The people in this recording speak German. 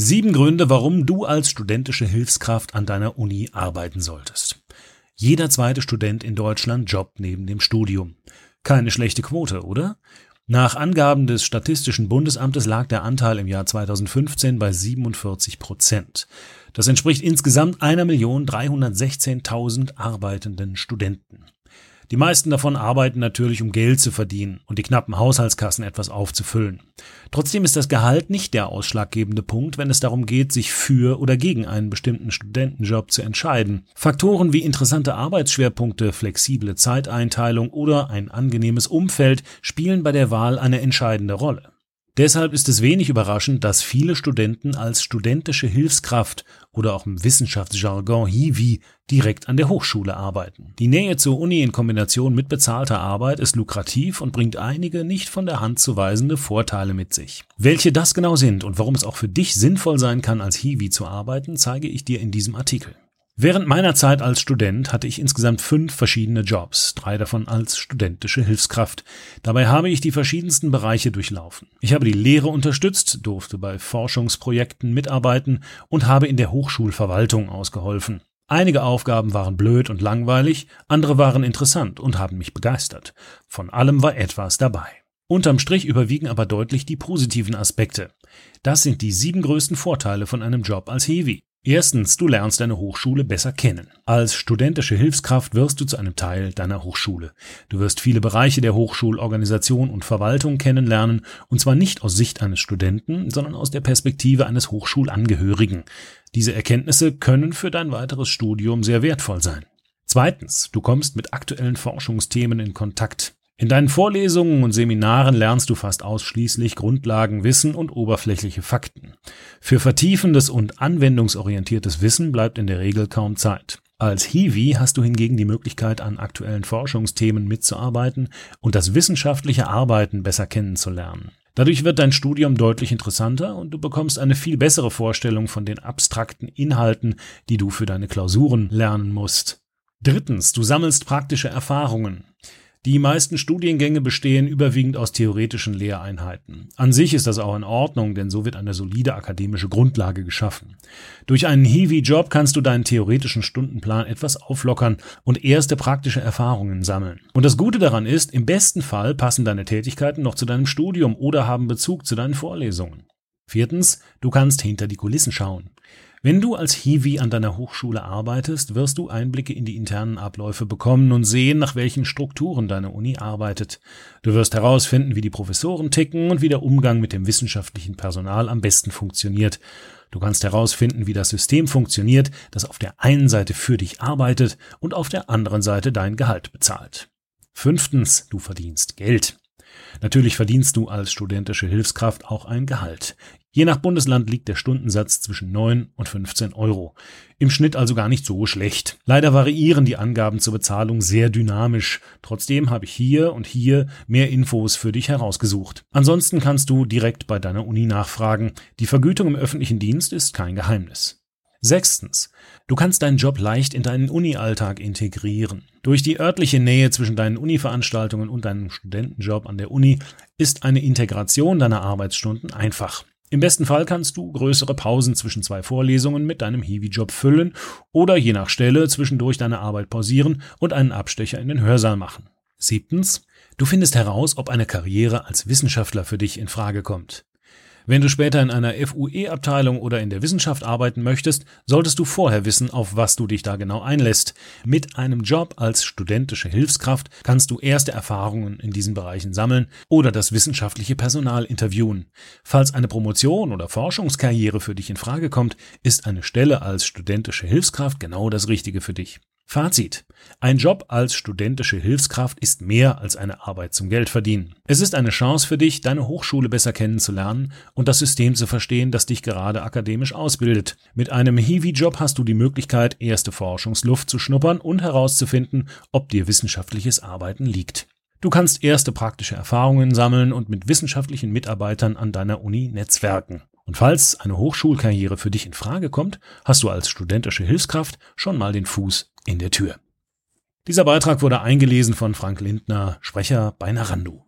Sieben Gründe, warum du als studentische Hilfskraft an deiner Uni arbeiten solltest. Jeder zweite Student in Deutschland jobbt neben dem Studium. Keine schlechte Quote, oder? Nach Angaben des Statistischen Bundesamtes lag der Anteil im Jahr 2015 bei 47 Prozent. Das entspricht insgesamt 1.316.000 arbeitenden Studenten. Die meisten davon arbeiten natürlich, um Geld zu verdienen und die knappen Haushaltskassen etwas aufzufüllen. Trotzdem ist das Gehalt nicht der ausschlaggebende Punkt, wenn es darum geht, sich für oder gegen einen bestimmten Studentenjob zu entscheiden. Faktoren wie interessante Arbeitsschwerpunkte, flexible Zeiteinteilung oder ein angenehmes Umfeld spielen bei der Wahl eine entscheidende Rolle. Deshalb ist es wenig überraschend, dass viele Studenten als studentische Hilfskraft oder auch im Wissenschaftsjargon Hiwi direkt an der Hochschule arbeiten. Die Nähe zur Uni in Kombination mit bezahlter Arbeit ist lukrativ und bringt einige nicht von der Hand zu weisende Vorteile mit sich. Welche das genau sind und warum es auch für dich sinnvoll sein kann, als Hiwi zu arbeiten, zeige ich dir in diesem Artikel. Während meiner Zeit als Student hatte ich insgesamt fünf verschiedene Jobs, drei davon als studentische Hilfskraft. Dabei habe ich die verschiedensten Bereiche durchlaufen. Ich habe die Lehre unterstützt, durfte bei Forschungsprojekten mitarbeiten und habe in der Hochschulverwaltung ausgeholfen. Einige Aufgaben waren blöd und langweilig, andere waren interessant und haben mich begeistert. Von allem war etwas dabei. Unterm Strich überwiegen aber deutlich die positiven Aspekte. Das sind die sieben größten Vorteile von einem Job als Hevi. Erstens, du lernst deine Hochschule besser kennen. Als studentische Hilfskraft wirst du zu einem Teil deiner Hochschule. Du wirst viele Bereiche der Hochschulorganisation und Verwaltung kennenlernen, und zwar nicht aus Sicht eines Studenten, sondern aus der Perspektive eines Hochschulangehörigen. Diese Erkenntnisse können für dein weiteres Studium sehr wertvoll sein. Zweitens, du kommst mit aktuellen Forschungsthemen in Kontakt. In deinen Vorlesungen und Seminaren lernst du fast ausschließlich Grundlagenwissen und oberflächliche Fakten. Für vertiefendes und anwendungsorientiertes Wissen bleibt in der Regel kaum Zeit. Als Hiwi hast du hingegen die Möglichkeit, an aktuellen Forschungsthemen mitzuarbeiten und das wissenschaftliche Arbeiten besser kennenzulernen. Dadurch wird dein Studium deutlich interessanter und du bekommst eine viel bessere Vorstellung von den abstrakten Inhalten, die du für deine Klausuren lernen musst. Drittens, du sammelst praktische Erfahrungen. Die meisten Studiengänge bestehen überwiegend aus theoretischen Lehreinheiten. An sich ist das auch in Ordnung, denn so wird eine solide akademische Grundlage geschaffen. Durch einen Hiwi-Job kannst du deinen theoretischen Stundenplan etwas auflockern und erste praktische Erfahrungen sammeln. Und das Gute daran ist, im besten Fall passen deine Tätigkeiten noch zu deinem Studium oder haben Bezug zu deinen Vorlesungen. Viertens, du kannst hinter die Kulissen schauen. Wenn du als Hiwi an deiner Hochschule arbeitest, wirst du Einblicke in die internen Abläufe bekommen und sehen, nach welchen Strukturen deine Uni arbeitet. Du wirst herausfinden, wie die Professoren ticken und wie der Umgang mit dem wissenschaftlichen Personal am besten funktioniert. Du kannst herausfinden, wie das System funktioniert, das auf der einen Seite für dich arbeitet und auf der anderen Seite dein Gehalt bezahlt. Fünftens, du verdienst Geld. Natürlich verdienst du als studentische Hilfskraft auch ein Gehalt. Je nach Bundesland liegt der Stundensatz zwischen 9 und 15 Euro. Im Schnitt also gar nicht so schlecht. Leider variieren die Angaben zur Bezahlung sehr dynamisch. Trotzdem habe ich hier und hier mehr Infos für dich herausgesucht. Ansonsten kannst du direkt bei deiner Uni nachfragen. Die Vergütung im öffentlichen Dienst ist kein Geheimnis. Sechstens. Du kannst deinen Job leicht in deinen Uni-Alltag integrieren. Durch die örtliche Nähe zwischen deinen Uni-Veranstaltungen und deinem Studentenjob an der Uni ist eine Integration deiner Arbeitsstunden einfach. Im besten Fall kannst du größere Pausen zwischen zwei Vorlesungen mit deinem Hiwi-Job füllen oder je nach Stelle zwischendurch deine Arbeit pausieren und einen Abstecher in den Hörsaal machen. Siebtens, du findest heraus, ob eine Karriere als Wissenschaftler für dich in Frage kommt. Wenn du später in einer FUE-Abteilung oder in der Wissenschaft arbeiten möchtest, solltest du vorher wissen, auf was du dich da genau einlässt. Mit einem Job als studentische Hilfskraft kannst du erste Erfahrungen in diesen Bereichen sammeln oder das wissenschaftliche Personal interviewen. Falls eine Promotion oder Forschungskarriere für dich in Frage kommt, ist eine Stelle als studentische Hilfskraft genau das Richtige für dich. Fazit. Ein Job als studentische Hilfskraft ist mehr als eine Arbeit zum Geldverdienen. Es ist eine Chance für dich, deine Hochschule besser kennenzulernen und das System zu verstehen, das dich gerade akademisch ausbildet. Mit einem Hiwi-Job hast du die Möglichkeit, erste Forschungsluft zu schnuppern und herauszufinden, ob dir wissenschaftliches Arbeiten liegt. Du kannst erste praktische Erfahrungen sammeln und mit wissenschaftlichen Mitarbeitern an deiner Uni netzwerken. Und falls eine Hochschulkarriere für dich in Frage kommt, hast du als studentische Hilfskraft schon mal den Fuß in der Tür. Dieser Beitrag wurde eingelesen von Frank Lindner, Sprecher bei Narando.